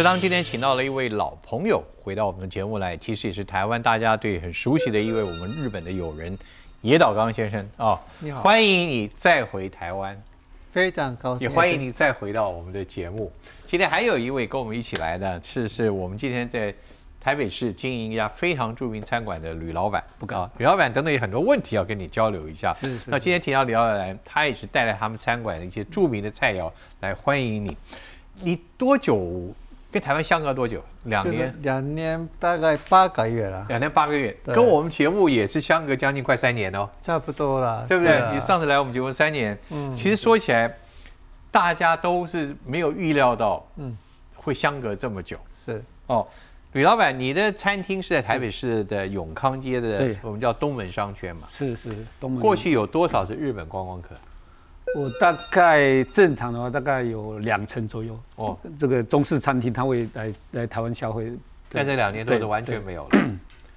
食堂今天请到了一位老朋友回到我们的节目来，其实也是台湾大家对很熟悉的一位我们日本的友人野岛刚先生啊、你好欢迎你再回台湾，非常高兴，也欢迎你再回到我们的节目。今天还有一位跟我们一起来的是是我们今天在台北市经营一家非常著名餐馆的吕老板，不啊，吕老板等等有很多问题要跟你交流一下。是是那今天请到吕老板来，他也是带来他们餐馆的一些著名的菜肴来欢迎你。你多久跟台湾相隔多久？两年。两年大概八个月了，两年八个月，跟我们节目也是相隔将近快三年哦，差不多了，对不对？你上次来我们节目三年，嗯其实说起来，大家都是没有预料到，嗯会相隔这么久是哦。吕老板，你的餐厅是在台北市的永康街的对，我们叫东门商圈嘛。是是，东门过去有多少是日本观光客？我大概正常的话，大概有两成左右。哦，这个中式餐厅他会来来台湾消费，在这两年都是完全没有了。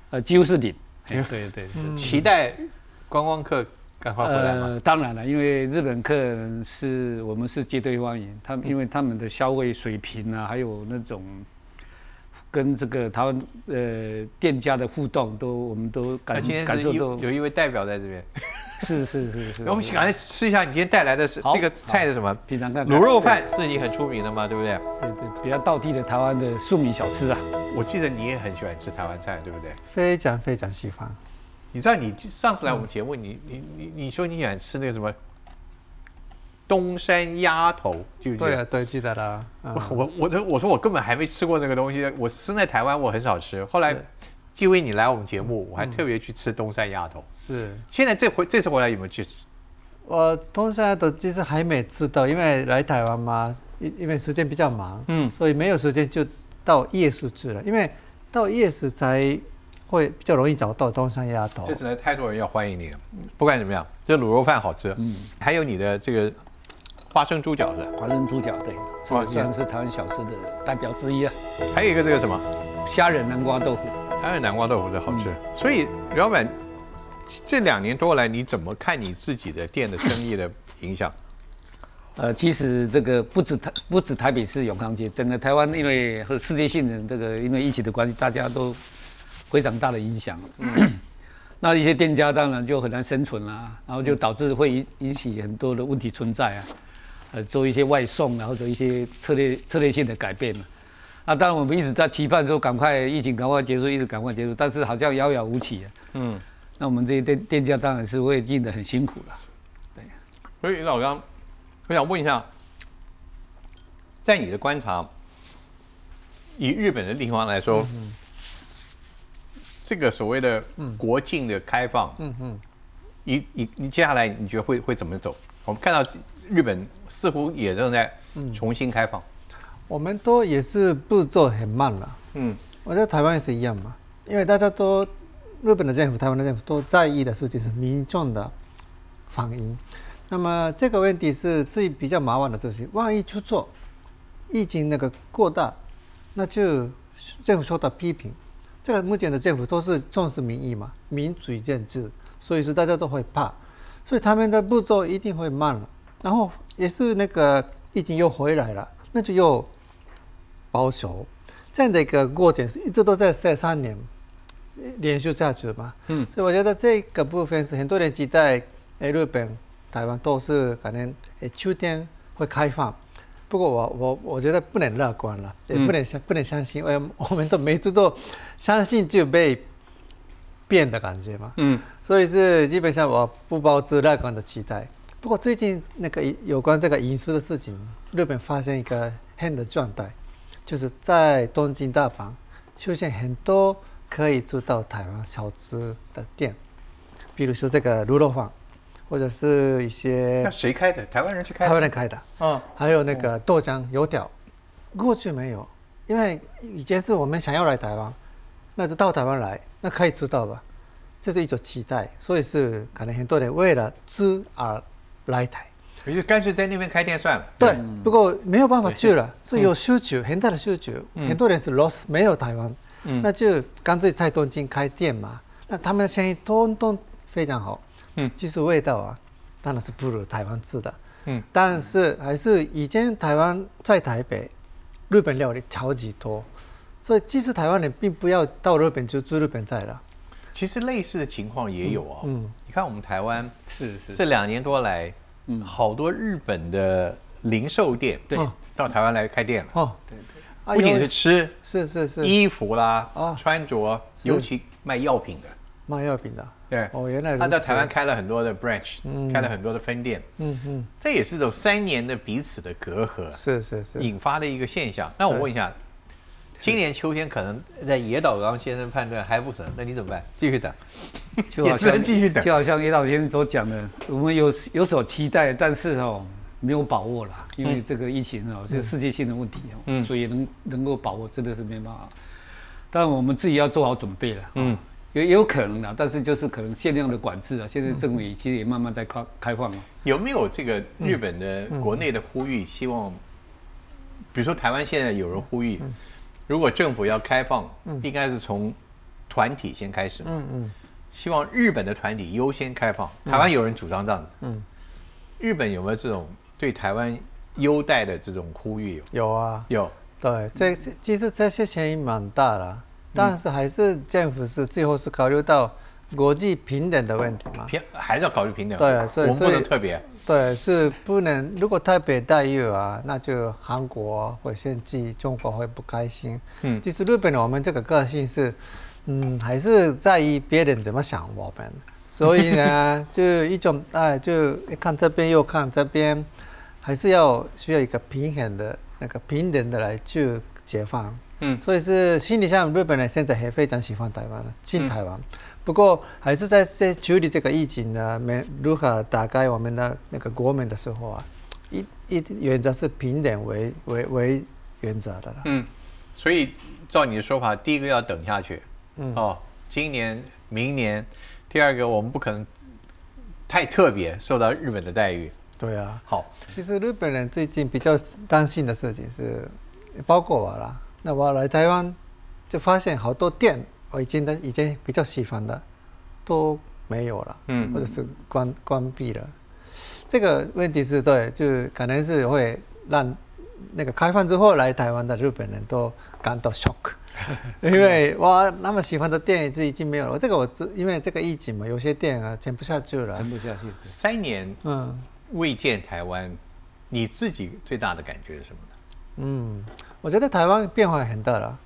呃，几乎是零。哎对对是。嗯期待观光客赶快回来当然了，因为日本客人是我们是绝对欢迎，他们因为他们的消费水平啊，还有那种跟这个台湾呃店家的互动都，我们都感感受都，有一位代表在这边，是是是是。我们赶快吃一下你今天带来的是好这个菜是什么？平常看看卤肉饭是你很出名的嘛，对不对？对对，比较道地的台湾的庶民小吃啊。我记得你也很喜欢吃台湾菜，对不对？非常非常喜欢，你知道你上次来我们节目，你你你你说你喜欢吃那个什么东山鸭头，记不记得？对啊对，记得了，嗯我我我的我说我根本还没吃过那个东西，我生在台湾我很少吃。后来是因为你来我们节目，我还特别去吃东山鸭头。是现在这回这次回来有没有去？我东山鸭头其实还没吃到，因为来台湾嘛，因因为时间比较忙，嗯，所以没有时间就到夜市吃了，因为到夜市才会比较容易找到东山鸭头这。次来太多人要欢迎你了。不管怎么样，这卤肉饭好吃，嗯，还有你的这个花生猪饺子，花生猪脚，对，这哇个算是台湾小吃的代表之一啊。还有一个这个什么？虾仁南瓜豆腐，虾仁南瓜豆腐这好吃。所以吕老板这两年多来，你怎么看你自己的店的生意的影响？呃，其实这个不止台不止台北市永康街，整个台湾因为和世界性的这个因为疫情的关系，大家都非常大的影响。那一些店家当然就很难生存啦、然后就导致会引引起很多的问题存在啊，呃，做一些外送然后做一些策略策略性的改变嘛啊。那当然我们一直在期盼说赶快疫情赶快结束，一直赶快结束，但是好像遥遥无期啊。嗯，那我们这些店店家当然是会进的很辛苦了。对所以老张，我想问一下，在你的观察，以日本的地方来说，这个所谓的国境的开放，嗯嗯，你你你接下来你觉得会会怎么走？我们看到日本似乎也正在重新开放，我们都也是步骤很慢了。嗯，我在台湾也是一样嘛，因为大家都日本的政府、台湾的政府都在意的事情是民众的反应。那么这个问题是最比较麻烦的，就是万一出错，疫情那个过大，那就政府受到批评。这个目前的政府都是重视民意嘛，民主政治，所以说大家都会怕，所以他们的步骤一定会慢了。然后也是那个疫情又回来了，那就又保守。这样的一个过程是一直都在这三年呃连续下去嘛。嗯，所以我觉得这个部分是很多人期待，诶，日本、台湾都是可能诶秋天会开放。不过我我我觉得不能乐观了，也不能相、不能相信，因为我们都每次都相信就被变的感觉嘛。嗯，所以是基本上我不抱持乐观的期待。不过最近那个有关这个饮食的事情，日本发生一个很的状态，就是在东京、大阪出现很多可以做到台湾小吃的店，比如说这个卤肉饭，或者是一那些谁开的？台湾人去开台湾？人开的，嗯，还有那个豆浆、油条，过去没有，因为以前是我们想要来台湾，那就到台湾来，那可以吃到吧？这是一种期待，所以是可能很多人为了吃而来台。你就干脆在那边开店算了。对，不过没有办法去了，所以有需求，很大的需求，很多人是 lost 没有台湾，嗯那就干脆在东京开店嘛。那他们的生意通通非常好，嗯其实味道啊，当然是不如台湾吃的，嗯，但是还是以前台湾在台北日本料理超级多，所以即使台湾人并不要到日本就住日本在了。其实类似的情况也有哦。嗯，你看我们台湾是是，这两年多来，嗯。好多日本的零售店对。哦到台湾来开店了，哦，对不仅是吃是是是。衣服啦哦、穿着，尤其卖药品的。卖药品的。对，哦，原来如此。他在台湾，开了很多的 branch，嗯。开了很多的分店，嗯嗯，这也是这种三年的彼此的隔阂是是是，引发的一个现象。那我对问一下，今年秋天可能在野岛刚先生判断还不可能，那你怎么办？继续等，就 好也只能像继续等就好像野岛先生所讲的，我们有有所期待，但是哦没有把握了，因为这个疫情哦是世界性的问题哦，嗯所以能能够把握真的是没办法。但我们自己要做好准备了，嗯嗯，也也有可能啦，但是就是可能限量的管制啊，现在政府也其实也慢慢在开开放了。有没有这个日本的国内的呼吁？希望，比如说台湾现在有人呼吁，如果政府要开放，应该是从团体先开始嘛。嗯嗯，希望日本的团体优先开放。台湾有人主张这样子。嗯日本有没有这种对台湾优待的这种呼吁？有有啊，有。对，这这其实这些嫌疑蛮大的，但是还是政府是最后是考虑到国际平等的问题嘛。平还是要考虑平等。对所以我们不能特别。对，是不能。如果台北待遇啊，那就韩国会生气，中国会不开心。嗯其实日本人我们这个个性是，嗯，还是在意别人怎么想我们。所以呢，就一种哎，就看这边又看这边，还是要需要一个平衡的那个平等的来去解放。嗯所以是心理上，日本人现在还非常喜欢台湾，进台湾。不过还是在在处理这个疫情呢，没如何打开我们的那个国门的时候啊，一一原则是平等为为为原则的了。嗯，所以照你的说法，第一个要等下去。嗯哦，今年、明年，第二个我们不可能太特别受到日本的待遇。对啊，好，其实日本人最近比较担心的事情是，包括我啦。那我来台湾就发现好多店，我已经的已经比较喜欢的都没有了，嗯或者是关关闭了。这个问题是对，就可能是会让那个开放之后来台湾的日本人都感到 shock，因为我那么喜欢的店已经没有了。这个我知，因为这个疫情嘛，有些店啊撑不下去了撑。不下去。三年嗯未见台湾，你自己最大的感觉是什么呢？嗯，我觉得台湾变化很大了，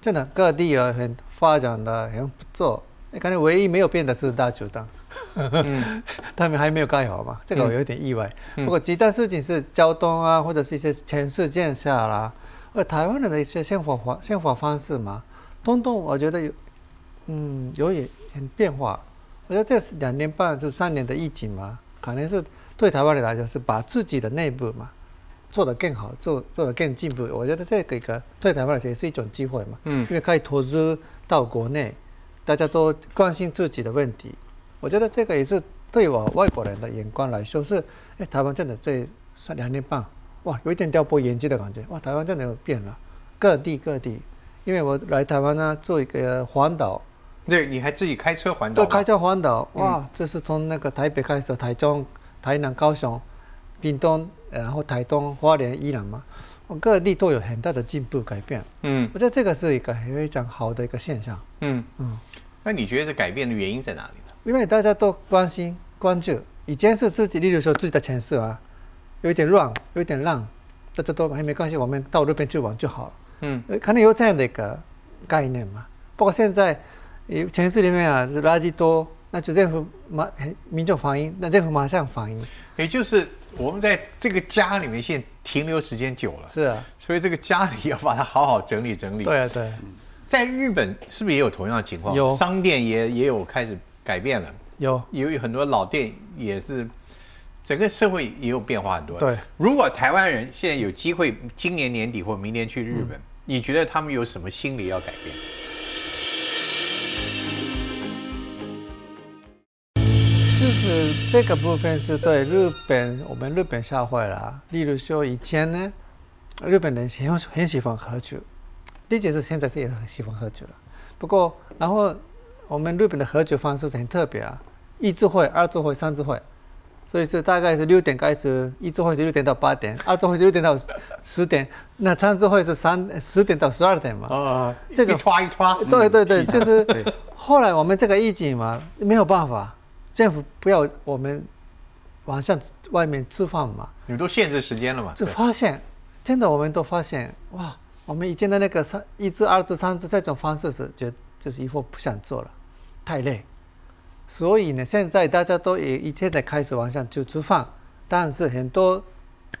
真的各地有很发展的很不错。可能唯一没有变的是大酒蛋，嗯 他们还没有盖好嘛，这个我有点意外。嗯不过其他事情是交通啊，或者是一些城市建设啦，而台湾人的一些生活方生活方式嘛，通通我觉得有，嗯，有也很变化。我觉得这是两年半就三年的疫情嘛，可能是对台湾人来讲是把自己的内部嘛做得更好，做做得更进步。我觉得这个一个对台湾来讲也是一种机会嘛，嗯因为可以投资到国内，大家都关心自己的问题。我觉得这个也是对我外国人的眼光来说是，哎，台湾真的这三两年半，哇，有一点掉拨眼镜的感觉，哇，台湾真的有变了，各地各地。因为我来台湾呢，做一个环岛，对，你还自己开车环岛对，开车环岛，哇，这是从那个台北开始，台中、台南、高雄、屏东，然后台东、花莲、宜兰嘛，我各地都有很大的进步改变。嗯我觉得这个是一个非常好的一个现象，嗯嗯，那你觉得这改变的原因在哪里呢？因为大家都关心关注，以前是自己，例如说自己的城市啊，有一点乱，有一点浪，大家都还没关系，我们到那边去玩就好了。嗯呃可能有这样的一个概念嘛。不过现在，呃，城市里面啊垃圾多，那就政府马民众反映，那政府马上反映。也就是我们在这个家里面现在停留时间久了，是啊，所以这个家里要把它好好整理整理。对啊，对啊，在日本是不是也有同样的情况？有商店也也有开始改变了，有有很多老店也是，整个社会也有变化很多。对，如果台湾人现在有机会今年年底或明年去日本，嗯你觉得他们有什么心理要改变？实这个部分是对日本，我们日本社会啦。例如说以前呢，日本人很很喜欢喝酒，第一件是现在是也很喜欢喝酒了。不过，然后我们日本的喝酒方式是很特别啊，一次会、二次会、三次会，所以是大概是六点开始，一周会是六点到八点，二周会是六点到十点，那三周会是三十点到十二点嘛。啊，这个一拖一拖，对对对，是就是后来我们这个疫情嘛，没有办法，政府不要我们晚上外面吃饭嘛，你们都限制时间了嘛？就发现真的我们都发现哇，我们以前的那个三一至二至三至这种方式是觉得就是以后不想做了，太累。所以呢，现在大家都也现在开始晚上就吃饭，但是很多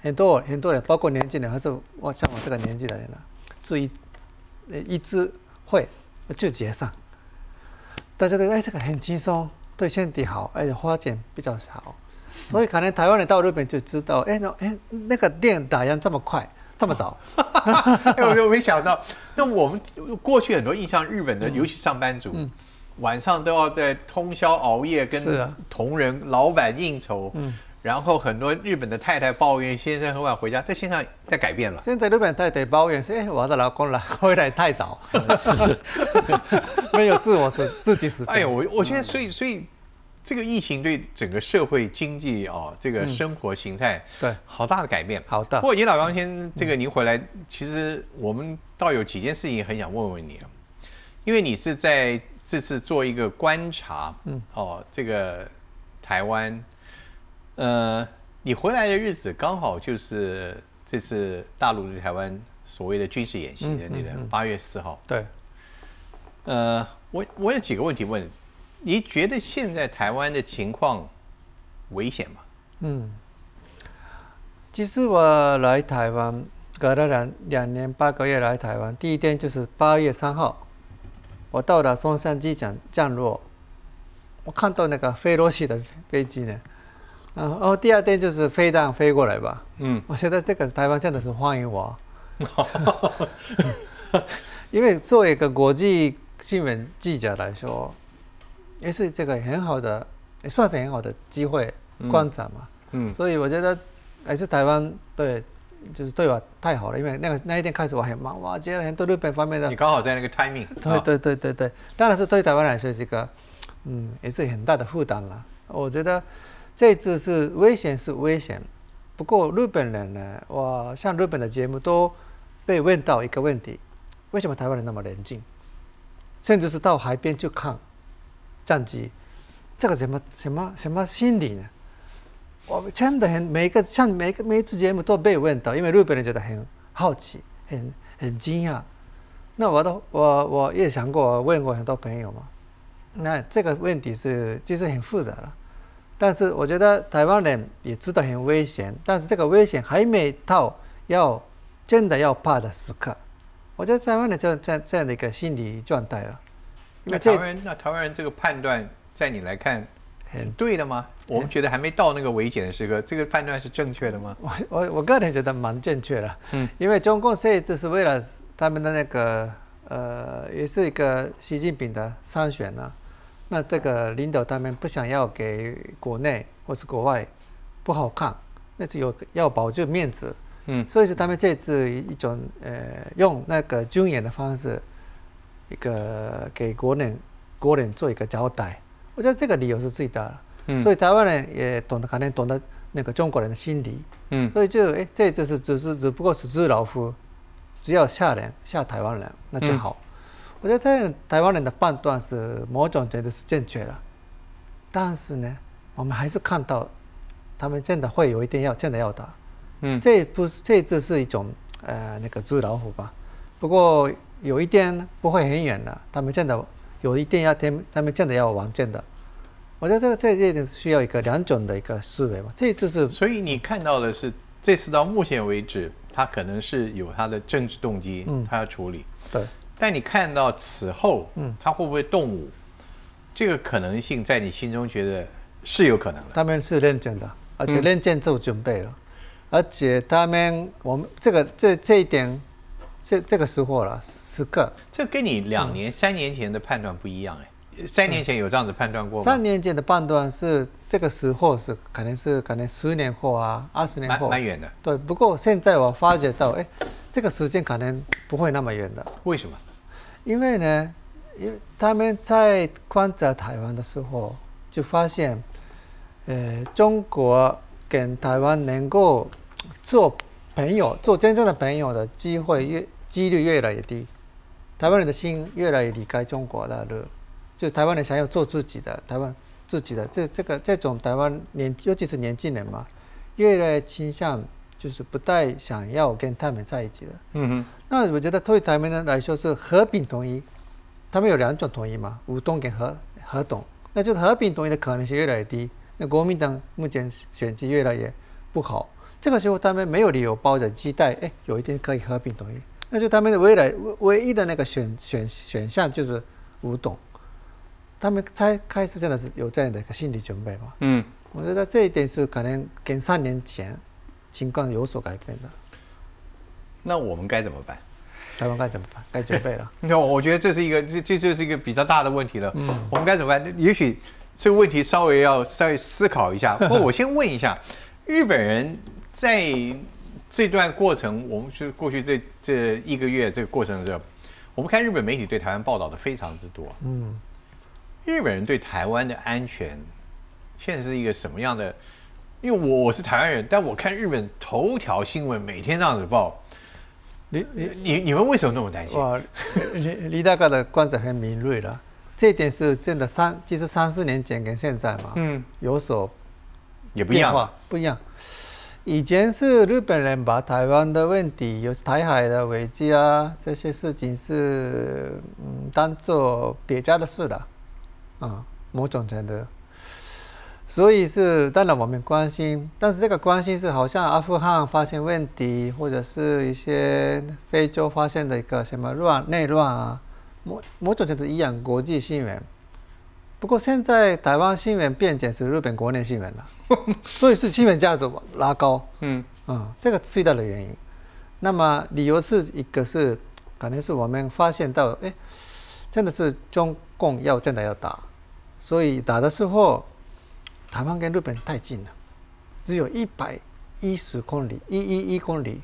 很多很多人，包括年轻人，还是我像我这个年纪的人呢，注意呃一支会就结上，大家都哎这个很轻松，对身体好，而且花钱比较少，所以可能台湾人到日本就知道，哎那哎那个店打烊这么快，这么早，哎，我就没想到，那我们过去很多印象，日本的尤其上班族，晚上都要在通宵熬夜，跟同仁、老板应酬，然后很多日本的太太抱怨先生很晚回家，在现在在改变了。现在日本太太抱怨说，哎我的老公来 回来太早，是是，没有自我是自己时间。哎呦，我我觉得，所以所以这个疫情对整个社会经济哦，这个生活形态，对好大的改变。好的不过尹老刚先，这个您回来，其实我们倒有几件事情很想问问你啊，因为你是在这次做一个观察，嗯，哦，这个台湾，呃，你回来的日子刚好就是这次大陆对台湾所谓的军事演习的那个八月四号。对，呃，我我有几个问题问，你觉得现在台湾的情况危险吗？嗯，其实我来台湾隔了两两年八个月来台湾，第一天就是八月三号，我到了松山机场降落，我看到那个飞罗西的飞机呢，然后第二天就是飞弹飞过来吧，嗯，我觉得这个台湾真的是欢迎我，因为作为一个国际新闻记者来说，也是这个很好的，也算是很好的机会观察嘛。嗯。所以我觉得还是台湾对，就是对我太好了，因为那个那一天开始我很忙，哇，接了很多日本方面的你，刚好在那个 timing，对对对对对，当然是对台湾来说这个，嗯，也是很大的负担了。我觉得这次是危险是危险，不过日本人呢，我像日本的节目都被问到一个问题：为什么台湾人那么冷静，甚至是到海边去看战机，这个什么什么什么心理呢？我真的很每个像每个每一次节目都被问到，因为日本人觉得很好奇，很很惊讶。那我都我我也想过问过很多朋友嘛，那这个问题是其实很复杂了，但是我觉得台湾人也知道很危险，但是这个危险还没到要真的要怕的时刻。我觉得台湾人就这样这样的一个心理状态了，那台湾人，那台湾人这个判断，在你来看，很对的吗？我们觉得还没到那个危险的时刻，这个判断是正确的吗？我我我个人觉得蛮正确的，嗯，因为中共这一次是为了他们的那个呃，也是一个习近平的参选啊，那这个领导他们不想要给国内或是国外不好看，那就有要保住面子，嗯。所以说他们这次一种呃用那个军演的方式，一个给国人国人做一个交代，我觉得这个理由是最大的。嗯。所以台湾人也懂得，可能懂得那个中国人的心理，嗯。所以就哎，这就是只是只不过是纸老虎，只要吓人吓台湾人那就好。我觉得这台湾人的判断是某种程度是正确的，但是呢，我们还是看到他们真的会有一定要真的要打，嗯这不是这只是一种呃那个纸老虎吧？不过有一天不会很远的，他们真的有一天要他们他们真的要完真的。我觉得这个这一点是需要一个两种的一个思维嘛，这就是所以你看到的是，这次到目前为止，他可能是有他的政治动机，嗯他要处理。对但你看到此后，嗯他会不会动武？这个可能性在你心中觉得是有可能的。他们是认真的，而且嗯认真做准备了，而且他们我们这个这这一点，这这个时候了时刻，这跟你两年、三年前的判断不一样哎。三年前有这样子判断过吗？三年前的判断是这个时候是可能是可能十年后啊，二十年蛮后，蛮远的，对。不过现在我发觉到，哎，这个时间可能不会那么远的，为什么？因为呢，因为他们在观察台湾的时候，就发现呃，中国跟台湾能够做朋友、做真正的朋友的机会越几率越来越低，台湾人的心越来越离开中国大陆，就台湾人想要做自己的，台湾自己的这这个这种台湾年，尤其是年轻人嘛，越来越倾向就是不太想要跟他们在一起了。嗯哼，那我觉得对台湾人来说是和平统一，他们有两种统一嘛，武统跟和和统，那就是和平统一的可能性越来越低。那国民党目前选举越来越不好，这个时候他们没有理由抱着期待，哎，有一天可以和平统一，那就他们的未来唯唯一的那个选选选项就是武统，他们才开始真的是有这样的一个心理准备嘛。嗯，我觉得这一点是可能跟三年前情况有所改变的。那我们该怎么办？台湾该怎么办？该准备了。那我觉得这是一个这这就是一个比较大的问题了。嗯，我们该怎么办？也许这个问题稍微要稍微思考一下。不过我先问一下，日本人在这段过程，我们是过去这这一个月这个过程的时候，我们看日本媒体对台湾报道的非常之多。嗯，日本人对台湾的安全现在是一个什么样的？因为我我是台湾人，但我看日本头条新闻每天这样子报，你你你你们为什么那么担心？哇，李李大哥的观察很敏锐了，这一点是真的三，就是三四年前跟现在嘛，嗯，有所也不一样。不一样。以前是日本人把台湾的问题，有台海的危机啊，这些事情是嗯当做别家的事了，啊，某种程度。所以是当然我们关心，但是这个关心是好像阿富汗发现问题，或者是一些非洲发现的一个什么乱内乱啊，某某种程度一样国际新闻。不过现在台湾新闻变成是日本国内新闻了，所以是新闻价值拉高，嗯嗯，这个最大的原因。那么理由是一个是可能是我们发现到，哎，真的是中共要真的要打，所以打的时候。台湾跟日本太近了，只有一百一十公里，一一一公里。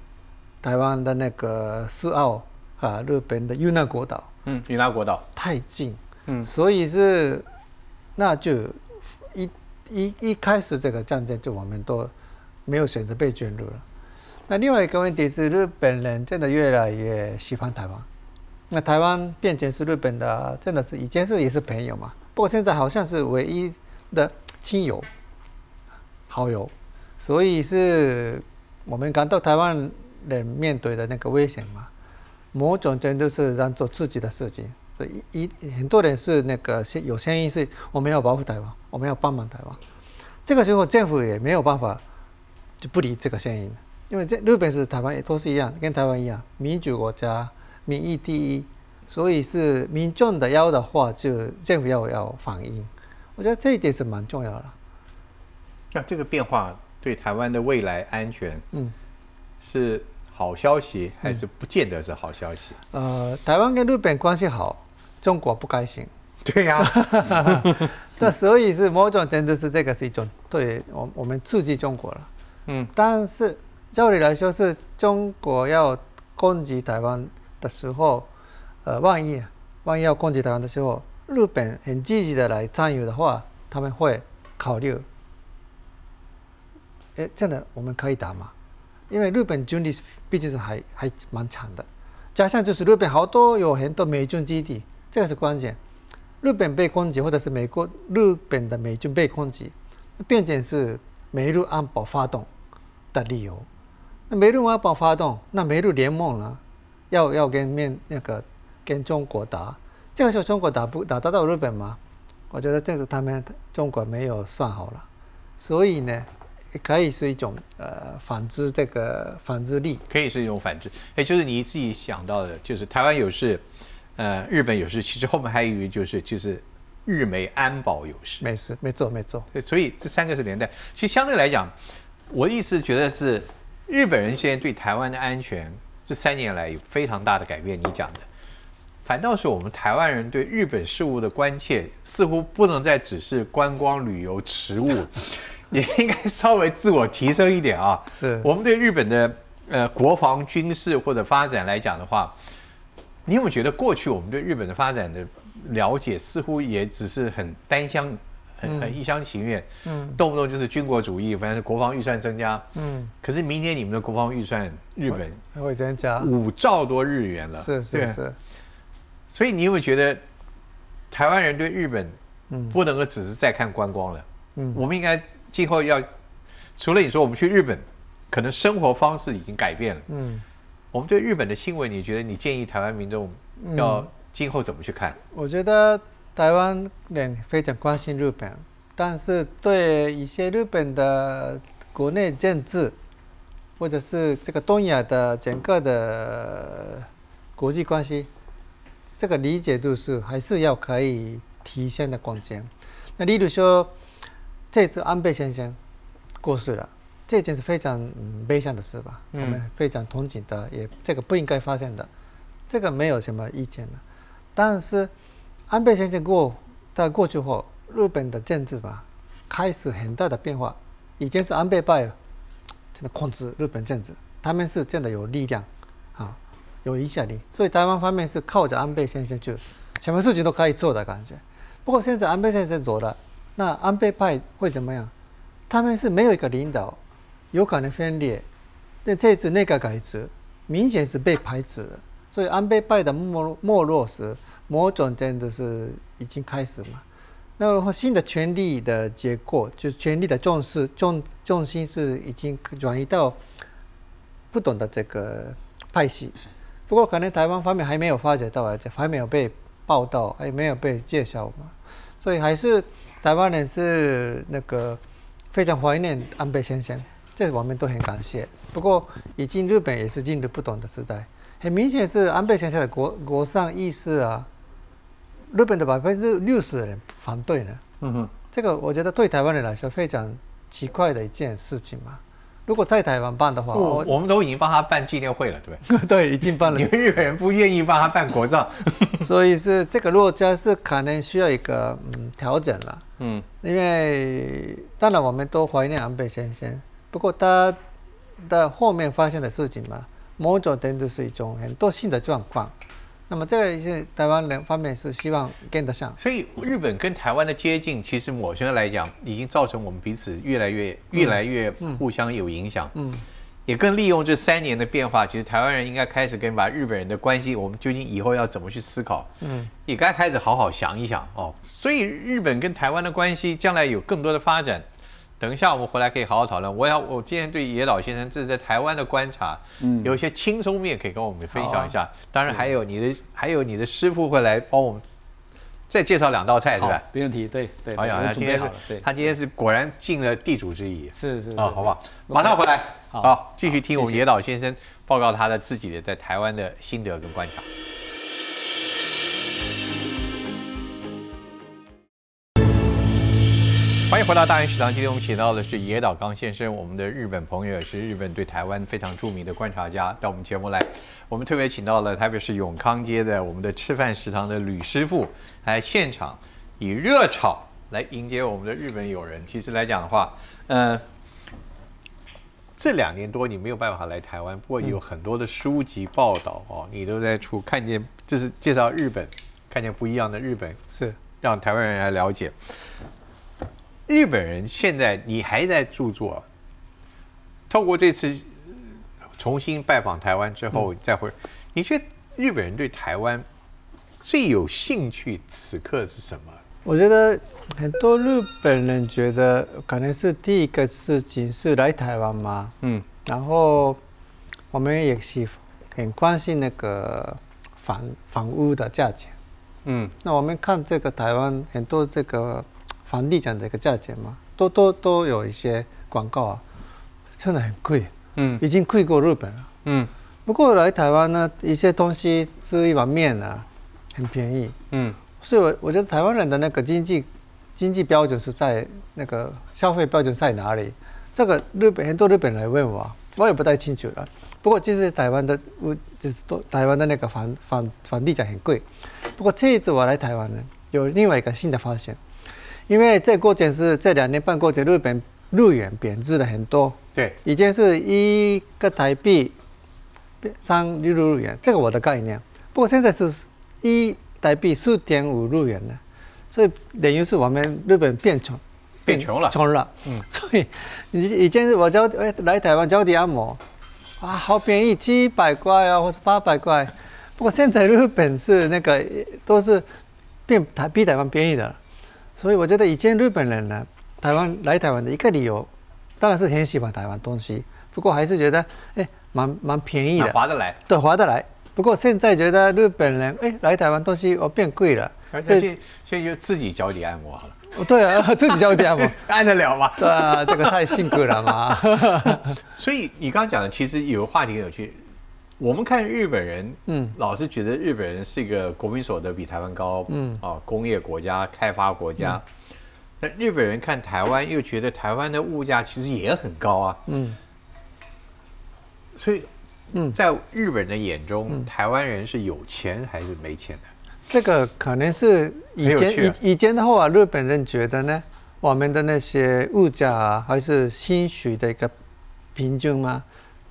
台湾的那个四澳啊，日本的与那国岛，嗯，与那国岛太近，嗯所以是那就一一一开始这个战争就我们都没有选择被卷入了。那另外一个问题是，日本人真的越来越喜欢台湾，那台湾变成是日本的，真的是以前是也是朋友嘛，不过现在好像是唯一的。亲友、好友，所以是我们感到台湾人面对的那个危险嘛。某种程度是让做自己的事情，所以一很多人是那个有声音是我们要保护台湾，我们要帮忙台湾。这个时候政府也没有办法就不理这个声音，因为这日本是台湾也都是一样，跟台湾一样民主国家，民意第一，所以是民众的要的话，就政府要要反应。我觉得这一点是蛮重要的。那这个变化对台湾的未来安全，嗯，是好消息还是不见得是好消息？呃，台湾跟日本关系好，中国不开心。对呀、那所以是某种程度是这个是一种对我我们刺激中国了。嗯，但是照理来说，是中国要攻击台湾的时候，呃，万一万一要攻击台湾的时候，日本很积极的来参与的话，他们会考虑，哎，真的我们可以打吗？因为日本军力毕竟是还还蛮强的，加上就是日本好多有很多美军基地，这个是关键。日本被攻击，或者是美国日本的美军被攻击，那变成是美日安保发动的理由。那美日安保发动，那美日联盟呢，要要跟面那个跟中国打，这个时候中国打不打得到日本吗？我觉得这个他们中国没有算好了，所以呢，可以是一种呃反制这个反制力。可以是一种反制。哎，就是你自己想到的，就是台湾有事，呃，日本有事，其实后面还有一个就是就是日美安保有事。没事，没错，没错。对，所以这三个是连带。其实相对来讲，我的意思觉得是日本人现在对台湾的安全这三年来有非常大的改变。你讲的，反倒是我们台湾人对日本事务的关切，似乎不能再只是观光旅游、食物，也应该稍微自我提升一点啊。是。我们对日本的呃国防军事或者发展来讲的话，你有没有觉得过去我们对日本的发展的了解似乎也只是很单向很很一厢情愿，嗯。动不动就是军国主义，反正国防预算增加。嗯，可是明年你们的国防预算，日本会增加，五兆多日元了，是是是，所以你有没有觉得台湾人对日本嗯不能够只是在看观光了？嗯我们应该今后要，除了你说我们去日本，可能生活方式已经改变了。嗯，我们对日本的新闻，你觉得你建议台湾民众要今后怎么去看？我觉得台湾人非常关心日本，但是对一些日本的国内政治，或者是这个东亚的整个的国际关系，这个理解度是还是要可以提升的空间。那例如说，这次安倍先生过世了，这件是非常嗯悲伤的事吧？嗯我们非常同情的，也这个不应该发生的，这个没有什么意见的。但是安倍先生过在过去后，日本的政治吧开始很大的变化。已经是安倍派真的控制日本政治，他们是真的有力量啊，有影响力，所以台湾方面是靠着安倍先生去，什么事情都可以做的感觉。不过现在安倍先生走了，那安倍派会怎么样？他们是没有一个领导，有可能分裂。那这次内阁改制，明显是被排斥的。所以安倍派的没没落时，某种真的是已经开始嘛。那新的权力的结构，就权力的重视重重心是已经转移到不同的这个派系。不过可能台湾方面还没有发觉到，而且还没有被报道，还没有被介绍嘛。所以还是台湾人是那个非常怀念安倍先生，这我们都很感谢。不过已经日本也是进入不同的时代，很明显是安倍先生的国国上意识啊，日本的百分之六十的人反对呢。嗯哼，这个我觉得对台湾人来说非常奇怪的一件事情嘛。如果在台湾办的话，我我我们都已经帮他办纪念会了，对不对？对已经办了你，们日本人不愿意帮他办国葬，所以是这个落家是可能需要一个嗯调整了。嗯，因为当然我们都怀念安倍先生，不过他的后面发生的事情嘛，某种程度是一种很多新的状况。那么这个是台湾人方面是希望跟得上，所以日本跟台湾的接近，其实某些来讲，已经造成我们彼此越来越越来越互相有影响。嗯，也更利用这三年的变化，其实台湾人应该开始跟把日本人的关系，我们究竟以后要怎么去思考？嗯，也该开始好好想一想哦。所以日本跟台湾的关系将来有更多的发展。等一下我们回来可以好好讨论。我要我今天对野岛先生这是在台湾的观察，嗯有一些轻松面可以跟我们分享一下。啊当然还有你的还有你的师傅会来帮我们再介绍两道菜是吧好？，没问题，对对，好呀，对我他今天是他今天是果然尽了地主之谊。是是啊，好不好？马上回来，好好，继续听我们野岛先生报告他的自己的在台湾的心得跟观察。欢迎回到大元食堂。今天我们请到的是野岛刚先生，我们的日本朋友，也是日本对台湾非常著名的观察家，到我们节目来。我们特别请到了台北市永康街的我们的吃饭食堂的吕师傅来现场，以热炒来迎接我们的日本友人。其实来讲的话，嗯、这两年多你没有办法来台湾，不过有很多的书籍报道哦，你都在出看见，这是介绍日本，看见不一样的日本，是让台湾人来了解。日本人现在你还在著作，透过这次呃重新拜访台湾之后，再回，你觉得日本人对台湾最有兴趣此刻是什么？我觉得很多日本人觉得可能是第一个事情是来台湾嘛，嗯。然后我们也是很关心那个房房屋的价钱。嗯。那我们看这个台湾很多这个房地产的一个价钱嘛，都都都有一些广告啊，真的很贵，嗯已经贵过日本了。嗯不过来台湾呢，一些东西吃一碗面啊，很便宜，嗯所以我我觉得台湾人的那个经济经济标准是在那个消费标准在哪里？这个日本很多日本人来问我，我也不太清楚了。不过就是台湾的，我就是都台湾的那个房房房地产很贵。不过这一次我来台湾呢，有另外一个新的发现，因为这过程是这两年半过程，日本日元贬值了很多，对，以前是一个台币三日元，这个我的概念。不过现在是一台币四点五日元呢，所以等于是我们日本变穷，变穷了穷了。嗯，所以以以前我交哎来台湾交底按摩，啊，好便宜，七百块啊，或是八百块。不过现在日本是那个都是变台比台湾便宜的了，所以我觉得以前日本人呢，台湾来台湾的一个理由，当然是很喜欢台湾东西，不过还是觉得哎蛮蛮便宜的，划得来，对，划得来。不过现在觉得日本人哎来台湾东西哦变贵了，而且现现在就自己脚底按摩好了。哦，对啊，自己脚底按摩 按得了吗？对啊，这个太辛苦了嘛。所以你刚刚讲的其实有个话题很有趣。我们看日本人，嗯，老是觉得日本人是一个国民所得比台湾高，嗯，啊，工业国家、开发国家。那日本人看台湾，又觉得台湾的物价其实也很高啊，嗯。所以，嗯，在日本人的眼中，台湾人是有钱还是没钱的？这个可能是以前以以前的话，日本人觉得呢，我们的那些物价还是薪水的一个平均吗？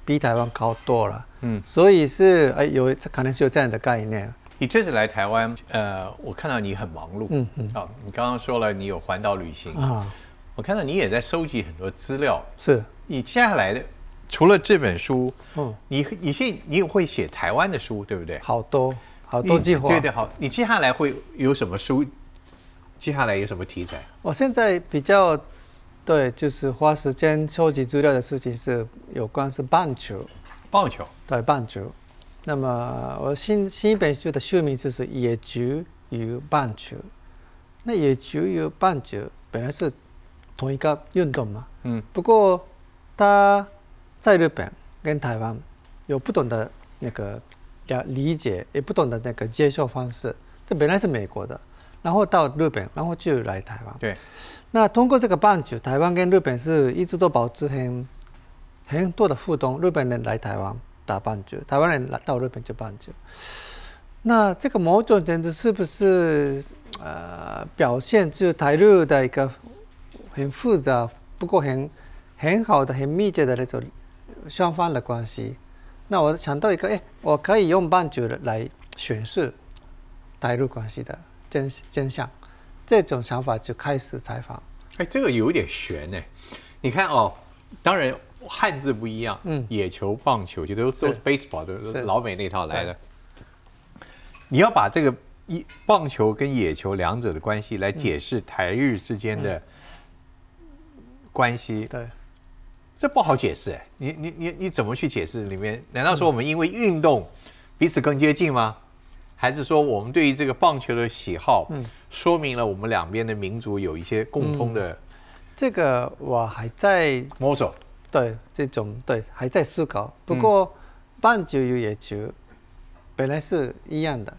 比台湾高多了。嗯，所以是哎有可能是有这样的概念。你这次来台湾，呃，我看到你很忙碌，嗯嗯，啊，你刚刚说了你有环岛旅行啊，我看到你也在收集很多资料。是，你接下来的除了这本书，嗯，你你现你也会写台湾的书，对不对？好多好多计划，对对好。你接下来会有什么书？接下来有什么题材？我现在比较对，就是花时间收集资料的事情是有关是棒球。棒球对棒球，那么我新新一本书的书名就是《野球与棒球》。那野球与棒球本来是同一个运动嘛，嗯，不过它在日本跟台湾有不同的那个了理解，也不同的那个接受方式。这本来是美国的，然后到日本，然后就来台湾。对，那通过这个棒球，台湾跟日本是一直都保持很。很多的互动，日本人来台湾打棒球，台湾人来到日本就棒球。那这个某种程度是不是呃表现就台日的一个很复杂，不过很很好的、很密切的那种双方的关系？那我想到一个，哎，我可以用棒球来诠释台日关系的真真相。这种想法就开始采访。哎，这个有点悬呢。你看哦，当然。汉字不一样，嗯，野球、棒球，其实都都是 baseball，都是老美那套来的。你要把这个一棒球跟野球两者的关系来解释台日之间的关系，对，这不好解释哎。你你你你怎么去解释里面？难道说我们因为运动彼此更接近吗？还是说我们对于这个棒球的喜好，嗯，说明了我们两边的民族有一些共通的？这个我还在摸索。对，这种对还在思考。不过，棒球与野球本来是一样的，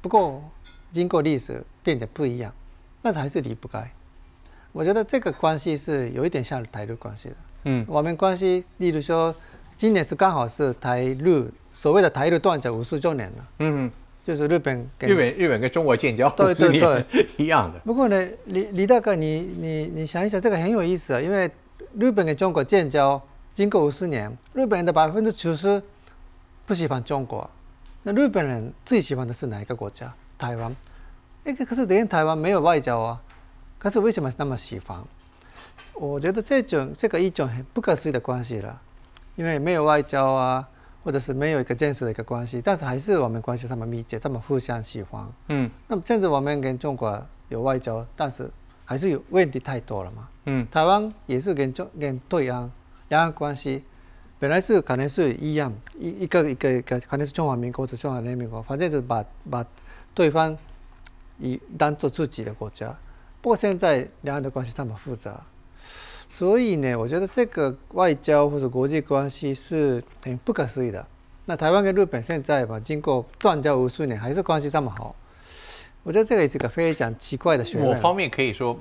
不过经过历史变得不一样，但是还是离不开。我觉得这个关系是有一点像台日关系的。嗯，我们关系，例如说，今年是刚好是台日所谓的台日断交五十周年了。嗯，就是日本跟日本日本跟中国建交对对 对一样的。不过呢，李李大哥，你你你想一想，这个很有意思啊，因为。日本跟中国建交，经过五十年，日本人的百分之九十不喜欢中国。那日本人最喜欢的是哪一个国家？台湾。哎，可是连台湾没有外交啊，可是为什么那么喜欢？我觉得这种这个一种很不可思议的关系了，因为没有外交啊，或者是没有一个正式的一个关系，但是还是我们关系这么密切，这么互相喜欢。嗯。那么甚至我们跟中国有外交，但是。还是有问题太多了嘛。嗯，台湾也是跟中跟对岸两岸关系本来是可能是一样，一一个一个一个可能是中华民国或者中华人民国，反正是把把对方以当做自己的国家。不过现在两岸的关系那么复杂，所以呢，我觉得这个外交或者国际关系是很不可思议的。那台湾跟日本现在吧，经过断交无数年，还是关系这么好。我觉得这个也是个非常奇怪的学问。某方面可以说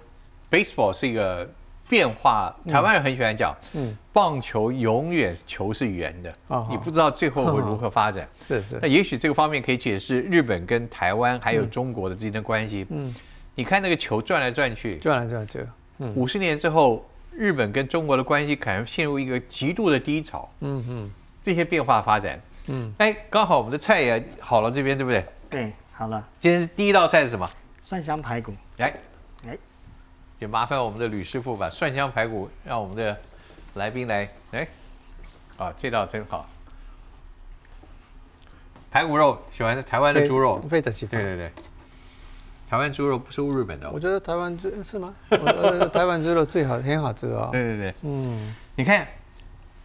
，baseball 是一个变化。台湾人很喜欢讲，嗯，棒球永远球是圆的，你不知道最后会如何发展。是是。那也许这个方面可以解释日本跟台湾还有中国的之间的关系。嗯，你看那个球转来转去，转来转去。嗯，五十年之后，日本跟中国的关系可能陷入一个极度的低潮。嗯嗯，这些变化发展。嗯，哎，刚好我们的菜也好了，这边对不对？对。好了，今天第一道菜是什么？蒜香排骨。来，哎，也麻烦我们的吕师傅把蒜香排骨让我们的来宾来，哎，啊，这道真好。排骨肉喜欢台湾的猪肉，非常喜欢。对对对，台湾猪肉不输日本的哦。我觉得台湾猪是吗？我呃台湾猪肉最好，很好吃哦。对对对，嗯，你看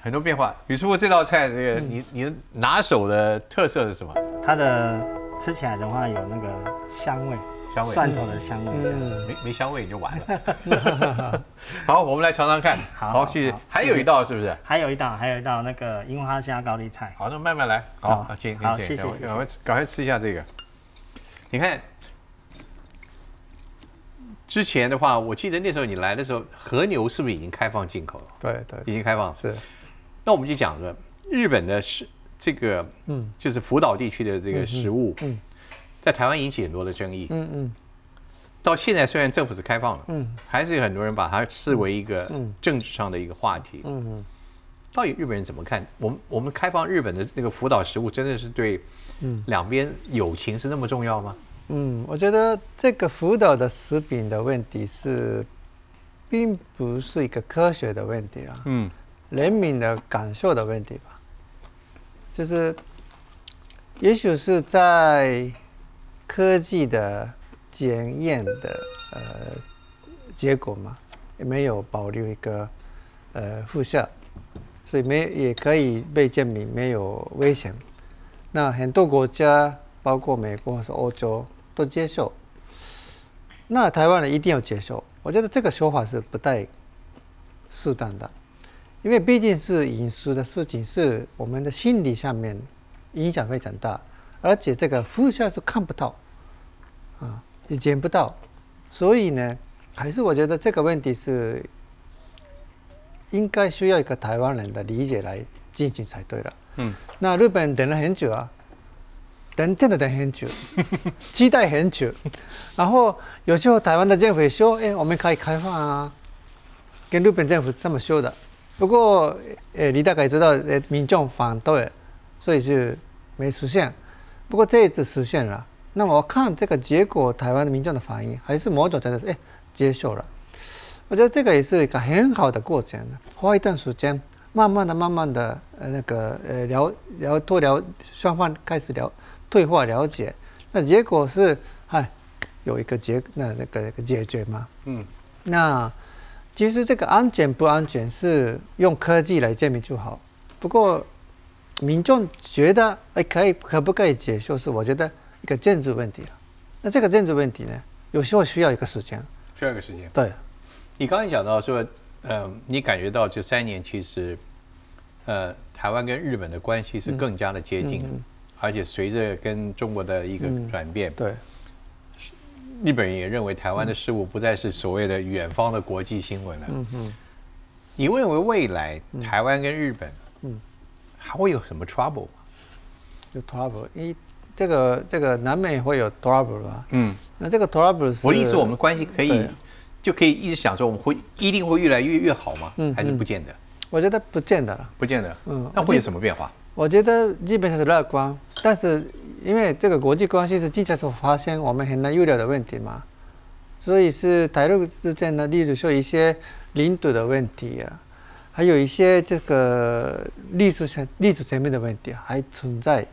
很多变化。吕师傅这道菜，这个你你拿手的特色是什么？它的吃起来的话有那个香味，香味蒜头的香味。嗯没没香味你就完了。好，我们来尝尝看。好好，谢谢好。还有一道是不是？还有一道，还有一道那个樱花虾高丽菜。好，那慢慢来。好好，请好谢谢赶快赶快吃一下这个。你看，之前的话，我记得那时候你来的时候，和牛是不是已经开放进口了？对对已经开放了。是，那我们就讲了，日本的是这个，嗯就是福岛地区的这个食物，嗯在台湾引起很多的争议。嗯嗯到现在虽然政府是开放了，嗯还是有很多人把它视为一个嗯政治上的一个话题。嗯到底日本人怎么看？我们我们开放日本的那个福岛食物，真的是对嗯两边友情是那么重要吗？嗯，我觉得这个福岛的食品的问题是，并不是一个科学的问题啊，嗯人民的感受的问题吧。就是，也许是在科技的检验的呃结果嘛，也没有保留一个呃辐射，所以没也可以被证明没有危险。那很多国家，包括美国或是欧洲都接受，那台湾人一定要接受。我觉得这个说法是不太适当的。因为毕竟是隐私的事情，是我们的心理上面影响非常大，而且这个辐射是看不到，啊，也见不到，所以呢，还是我觉得这个问题是应该需要一个台湾人的理解来进行才对了。嗯，那日本人等了很久啊，等真的等很久，期待很久，然后有时候台湾的政府也说，哎，我们可以开放啊，跟日本政府这么说的。不过，呃，你大概知道，呃，民众反对，所以是没实现。不过这一次实现了。那么我看这个结果，台湾的民众的反应还是某种程度是哎接受了。我觉得这个也是一个很好的过程，花一段时间，慢慢的、慢慢的，呃，那个呃聊聊多聊，双方开始聊对话了解，那结果是哎有一个结那那个那个解决吗。嗯，那其实这个安全不安全是用科技来证明就好。不过民众觉得哎可以可不可以解受是我觉得一个政治问题了。那这个政治问题呢，有时候需要一个时间。需要一个时间。对，你刚才讲到说，呃，你感觉到这三年其实，呃，台湾跟日本的关系是更加的接近了，嗯嗯而且随着跟中国的一个嗯转变，对，日本人也认为台湾的事物不再是所谓的远方的国际新闻了。嗯嗯。你认为未来台湾跟日本，嗯还会有什么 trouble 吗？有 trouble，因为这个这个难免会有 trouble 吧。嗯，那这个 trouble 是我的意思，我们的关系可以就可以一直想说，我们会一定会越来越越好吗？嗯还是嗯不见得？我觉得不见得了。不见得。嗯那会有什么变化？我觉得基本上是乐观，但是因为这个国际关系是经常所发生我们很难预料的问题嘛，所以是台陆之间的，例如说一些领土的问题啊，还有一些这个历史层历史层面的问题还存在。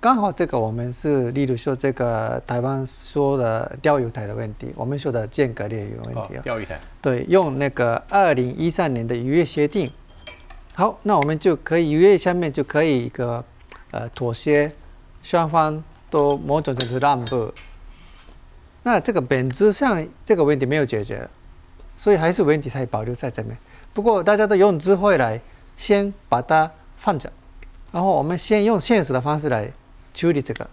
刚好这个我们是，例如说这个台湾说的钓鱼台的问题，我们说的间隔裂屿问哦题啊，钓鱼台。对，用那个二零一三年的渔业协定，好，那我们就可以约下面就可以一个呃妥协，双方都某种程度让步。那这个本质上这个问题没有解决，所以还是问题才保留在这边。不过大家都用智慧来先把它放着，然后我们先用现实的方式来处理这个。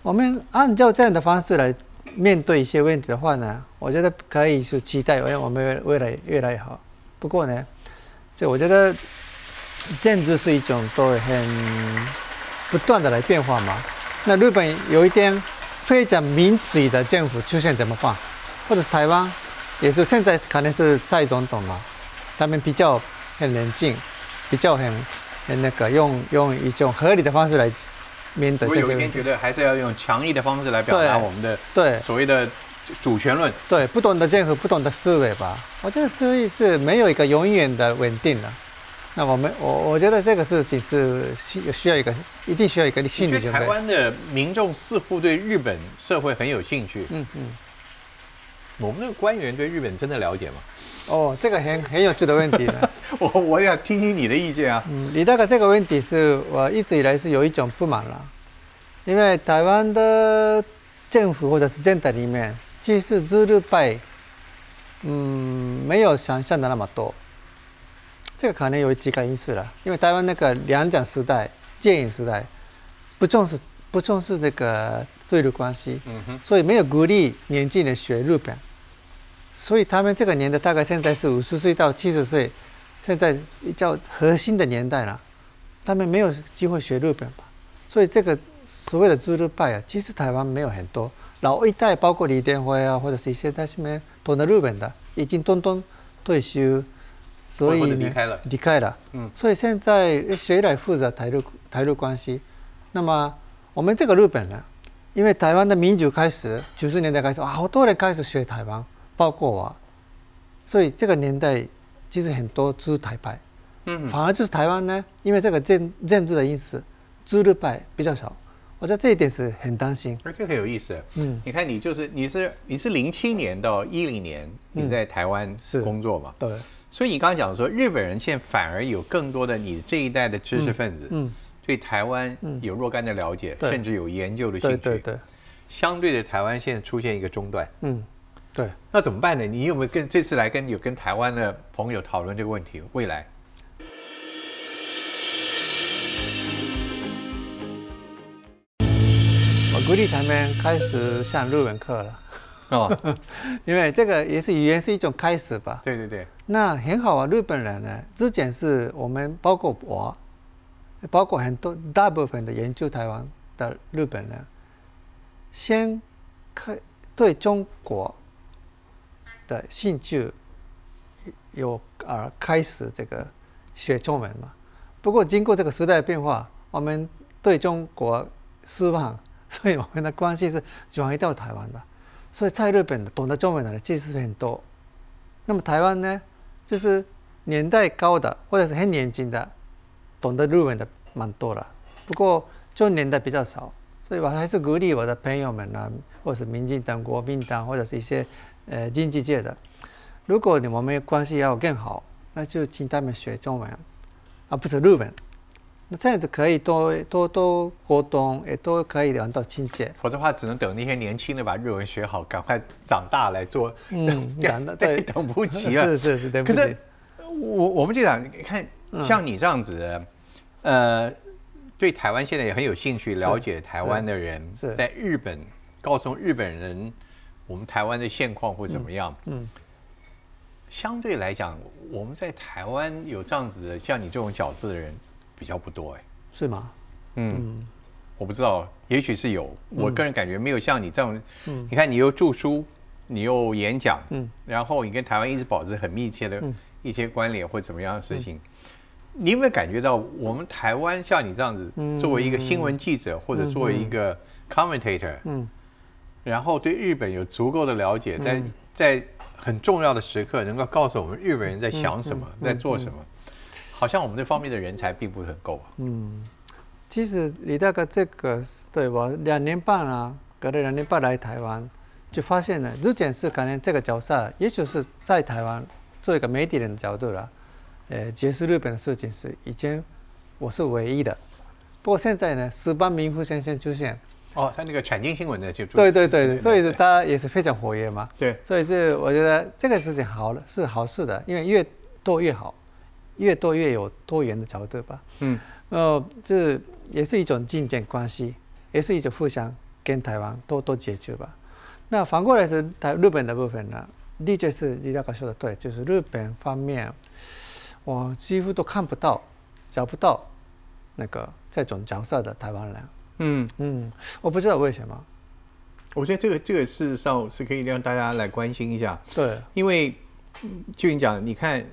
我们按照这样的方式来面对一些问题的话呢，我觉得可以是期待，哎，我们未来越来越好。不过呢，这我觉得政治是一种都很不断的来变化嘛。那日本有一天非常民主的政府出现怎么办？或者是台湾也是现在可能是蔡总统嘛，他们比较很冷静，比较很很那个用用一种合理的方式来面对我有一天这些问题。觉得还是要用强硬的方式来表达我们的对所谓的主权论。对，不懂得政府，不懂得思维吧。我觉得思维是没有一个永远的稳定的。那我们我我觉得这个事情是需需要一个一定需要一个理准备。台湾的民众似乎对日本社会很有兴趣。嗯嗯。我们的官员对日本真的了解吗？哦，这个很很有趣的问题 呢。我我想听听你的意见啊。嗯，李大哥这个问题是我一直以来是有一种不满了，因为台湾的政府或者是政党里面，其实日日派，嗯，没有想象的那么多。这个可能有几个因素了，因为台湾那个两蒋时代、戒严时代，不重视不重视这个对日关系，嗯，所以没有鼓励年轻人学日本，所以他们这个年代大概现在是五十岁到七十岁，现在叫核心的年代了，他们没有机会学日本吧，所以这个所谓的日日派啊，其实台湾没有很多，老一代包括李登辉啊，或者是一些他们懂得日本的，已经通通退休，所以离开了。离开了，嗯。所以现在谁来负责台陆台陆关系？那么我们这个日本人，因为台湾的民主开始，九十年代开始，啊，好多人开始学台湾，包括我，所以这个年代其实很多支台派，嗯。反而就是台湾呢，因为这个政政治的因素，支日派比较少，我觉得这一点是很担心。而且很有意思。嗯，你看，你就是你是你是零七年到一零年你在台湾是工作嘛，对，所以你刚刚讲说日本人现在反而有更多的你这一代的知识分子，嗯，对台湾有若干的了解，对甚至有研究的兴趣。对对对，相对的，台湾现在出现一个中断，嗯，对。那怎么办呢？你有没有跟这次来跟有跟台湾的朋友讨论这个问题？未来鼓励他们开始上日文课了，哦，因为这个也是语言是一种开始吧。对对对，那很好啊，日本人呢，之前是我们包括我，包括很多大部分的研究台湾的日本人，先开对中国的兴趣有而开始这个学中文嘛。不过经过这个时代变化，我们对中国失望，所以我们的关系是转移到台湾的。所以在日本懂得中文的人其实很多。那么台湾呢，就是年代高的或者是很年轻的，懂得日文的蛮多了。不过中年的比较少，所以我还是鼓励我的朋友们呢、或者是民进党、国民党或者是一些呃经济界的，如果你我们关系要更好，那就请他们学中文，而不是日文。那这样子可以多多多活动，也都可以聊到亲切。否则的话只能等那些年轻的把日文学好，赶快长大来做。嗯，长大对，对，等不及了。是是是，对不起。可是我我们就想，看像你这样子的，呃，对台湾现在也很有兴趣，了解台湾的人是，在日本告诉日本人我们台湾的现况或怎么样。嗯，相对来讲，我们在台湾有这样子的像你这种角色的人比较不多哎。是吗？嗯，我不知道，也许是有。我个人感觉没有像你这样，嗯。你看你又著书，你又演讲，嗯。然后你跟台湾一直保持很密切的嗯。一些关联或怎么样的事情。你有没有感觉到，我们台湾像你这样子，嗯。作为一个新闻记者或者作为一个 commentator，嗯。然后对日本有足够的了解，在在很重要的时刻能够告诉我们日本人在想什么，在做什么，好像我们这方面的人才并不是很够啊。嗯，其实李大哥这个对我两年半啊，隔了两年半来台湾，就发现呢，日检是可能这个角色，也许是在台湾做一个媒体人的角度了，呃，结束日本的事情是以前我是唯一的，不过现在呢，石斑明夫先生出现，哦，他那个产经新闻的就对对对对，所以是他也是非常活跃嘛。对，所以是我觉得这个事情好了，是好事的，因为越多越好，越多越有多元的角度吧。嗯，呃，这也是一种竞争关系，也是一种互相跟台湾多多解决吧。那反过来是台日本的部分呢，的确是李大哥说的对，就是日本方面，我几乎都看不到、找不到那个这种角色的台湾人。嗯，嗯，我不知道为什么。我觉得这个这个事实上是可以让大家来关心一下，对，因为嗯就你讲，你看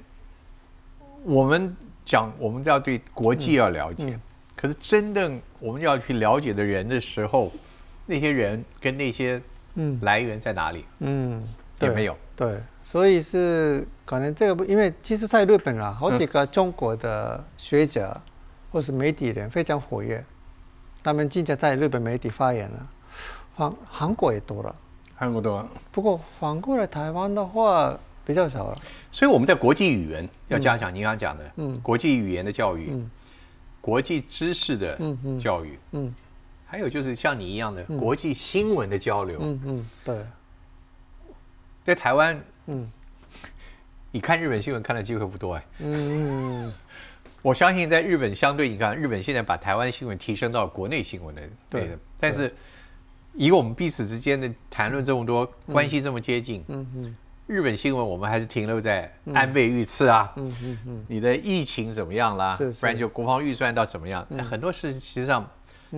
我们讲我们要对国际要了解，嗯可是真正我们要去了解的人的时候，那些人跟那些嗯来源在哪里？嗯，对也没有。对，所以是可能这个不，因为其实在日本啊，好几个中国的学者或是媒体人非常活跃，他们经常在日本媒体发言了。韩韩国也多了，韩国多，不过反过来台湾的话比较少了。所以我们在国际语言要加强您刚刚讲的，嗯国际语言的教育，嗯。国际知识的教育，嗯。还有就是像你一样的国际新闻的交流。嗯嗯，对，在台湾，嗯。你看日本新闻看的机会不多哎。嗯嗯 我相信在日本，相对你看，日本现在把台湾新闻提升到国内新闻的对对的，但是以我们彼此之间的谈论这么多，关系这么接近，嗯嗯日本新闻我们还是停留在安倍遇刺啊，嗯嗯嗯，你的疫情怎么样啦？是是不然就国防预算到怎么样？那很多事实际上，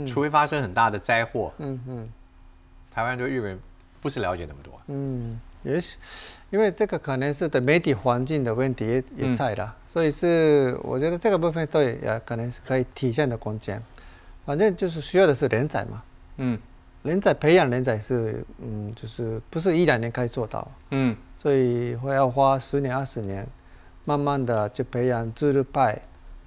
除非发生很大的灾祸，嗯嗯台湾对日本不是了解那么多。嗯，也许因为这个可能是对媒体环境的问题也也在了，所以是我觉得这个部分对也可能是可以体现的空间。反正就是需要的是人才嘛，嗯人才培养人才是嗯，就是不是一两年可以做到，嗯所以会要花十年二十年，慢慢的去培养自律派，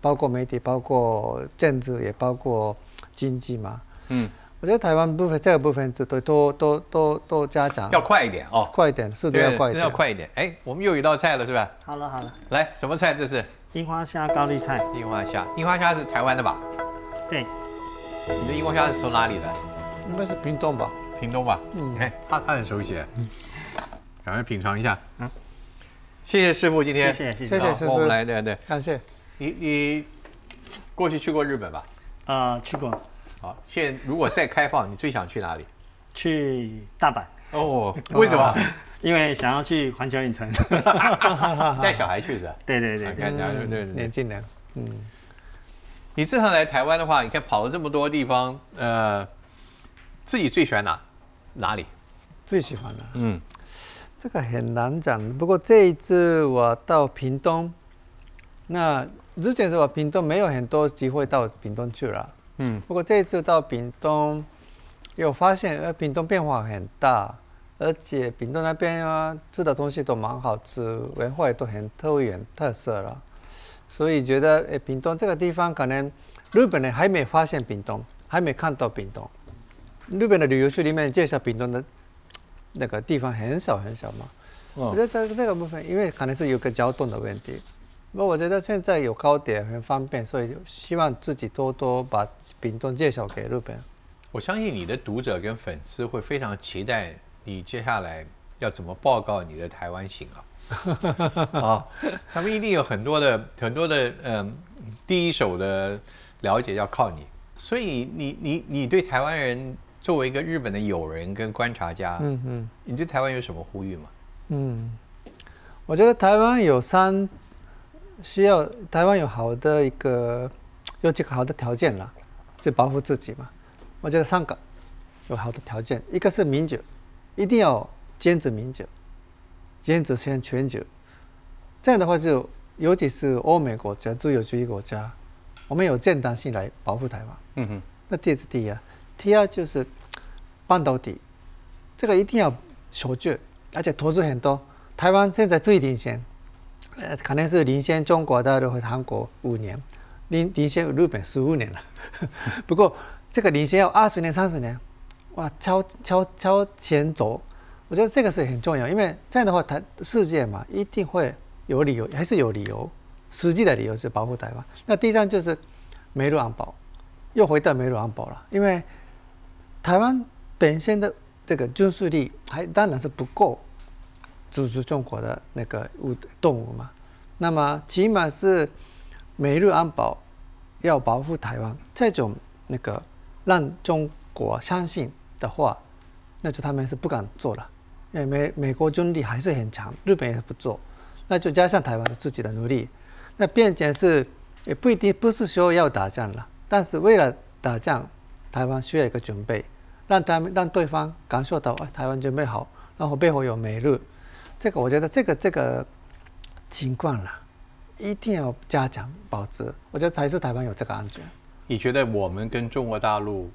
包括媒体，包括政治，也包括经济嘛。嗯，我觉得台湾部分这个部分是都都都都都加强，要快一点哦，快一点，速度要快一点，要快一点。哎，我们又有一道菜了是吧？好了好了，来，什么菜这是？樱花虾高丽菜，樱花虾，樱花虾是台湾的吧？对，你的樱花虾是从哪里的？应该是屏东吧？屏东吧？嗯你看他他很熟悉，赶快品尝一下。嗯，谢谢师傅今天，谢谢谢谢谢师傅好我们来对对，感谢。你你过去去过日本吧？呃，去过，好，现在如果再开放，你最想去哪里？去大阪，哦，为什么？因为想要去环球影城。带小孩去是吧。对对对，看，对对对年。轻人，嗯，你这趟来台湾的话，你看跑了这么多地方，呃，自己最喜欢哪哪里？最喜欢的嗯这个很难讲。不过这一次我到屏东，那之前是我屏东没有很多机会到屏东去了。嗯不过这一次到屏东，有发现呃屏东变化很大，而且屏东那边啊吃的东西都蛮好吃，文化也都很特有特色了。所以觉得诶屏东这个地方可能日本人还没发现屏东，还没看到屏东。日本的旅游书里面介绍屏东的那个地方很小很小嘛。我觉得这这个部分，因为可能是有个交通的问题。那我觉得现在有高铁很方便，所以希望自己多多把屏东介绍给日本。我相信你的读者跟粉丝会非常期待你接下来要怎么报告你的台湾行啊！啊，他们一定有很多的很多的嗯第一手的了解要靠你，所以你你你对台湾人作为一个日本的友人跟观察家，嗯嗯你对台湾有什么呼吁吗？嗯，我觉得台湾有三需要，台湾有好的一个有几个好的条件啦，就保护自己嘛。我觉得三个有好的条件，一个是民主，一定要坚持民主，坚持先全球。这样的话就，尤其是欧美国家、自由主义国家，我们有正当性来保护台湾。嗯哼，那这是第一啊，第二就是半导体，这个一定要守住，而且投资很多。台湾现在最领先，呃，可能是领先中国大陆和韩国五年，领领先日本十五年了。不过这个领先要二十年、三十年，哇，超超超前走。我觉得这个是很重要，因为这样的话，台世界嘛，一定会有理由，还是有理由，实际的理由是保护台湾。那第三就是美陆安保。又回到美鲁安保了，因为台湾本身的这个军事力还当然是不够阻止中国的那个物动物嘛。那么起码是美日安保要保护台湾，这种那个让中国相信的话，那就他们是不敢做了，因为美美国军力还是很强，日本也不做，那就加上台湾自己的努力，那变成是也不一定不是说要打仗了。但是为了打仗，台湾需要一个准备，让他们让对方感受到，哎，台湾准备好，然后背后有美日，这个我觉得这个这个情况啦，一定要加强保持，我觉得才是台湾有这个安全。你觉得我们跟中国大陆，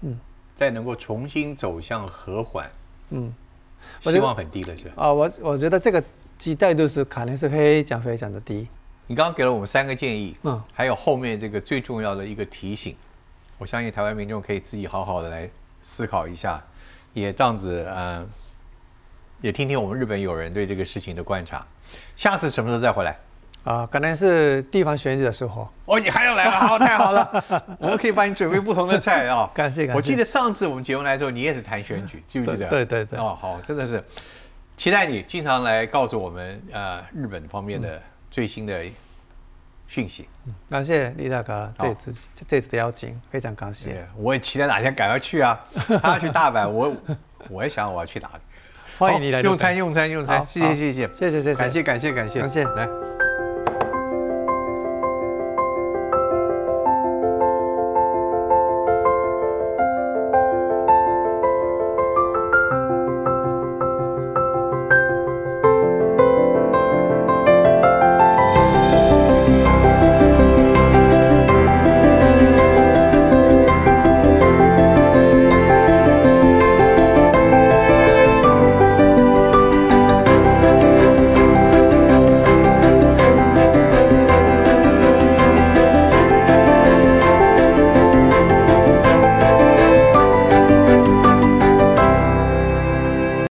嗯，再能够重新走向和缓，嗯，希望很低的是吧？啊、我我觉得这个期待度是可能是非常非常的低。你刚刚给了我们三个建议，嗯，还有后面这个最重要的一个提醒，我相信台湾民众可以自己好好的来思考一下，也这样子，嗯、也听听我们日本友人对这个事情的观察。下次什么时候再回来？啊、可能是地方选举的时候。哦，你还要来了，好，太好了，我们可以帮你准备不同的菜啊、感谢感谢我记得上次我们节目来的时候，你也是谈选举，记不记得？对对对哦，好，真的是期待你经常来告诉我们呃日本方面的最新的讯息。感谢李大哥这次这次的邀请，非常感谢。我也期待哪天赶快去啊，他要去大阪，我我也想我要去哪里。欢迎你来用餐用餐用餐，谢谢谢谢谢谢谢谢，感谢感谢感谢感谢来。